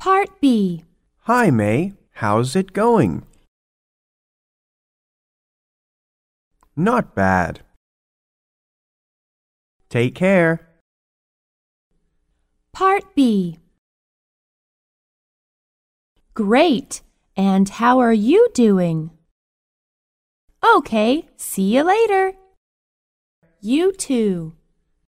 Part B. Hi, May. How's it going? Not bad. Take care. Part B. Great. And how are you doing? Okay, see you later. You too.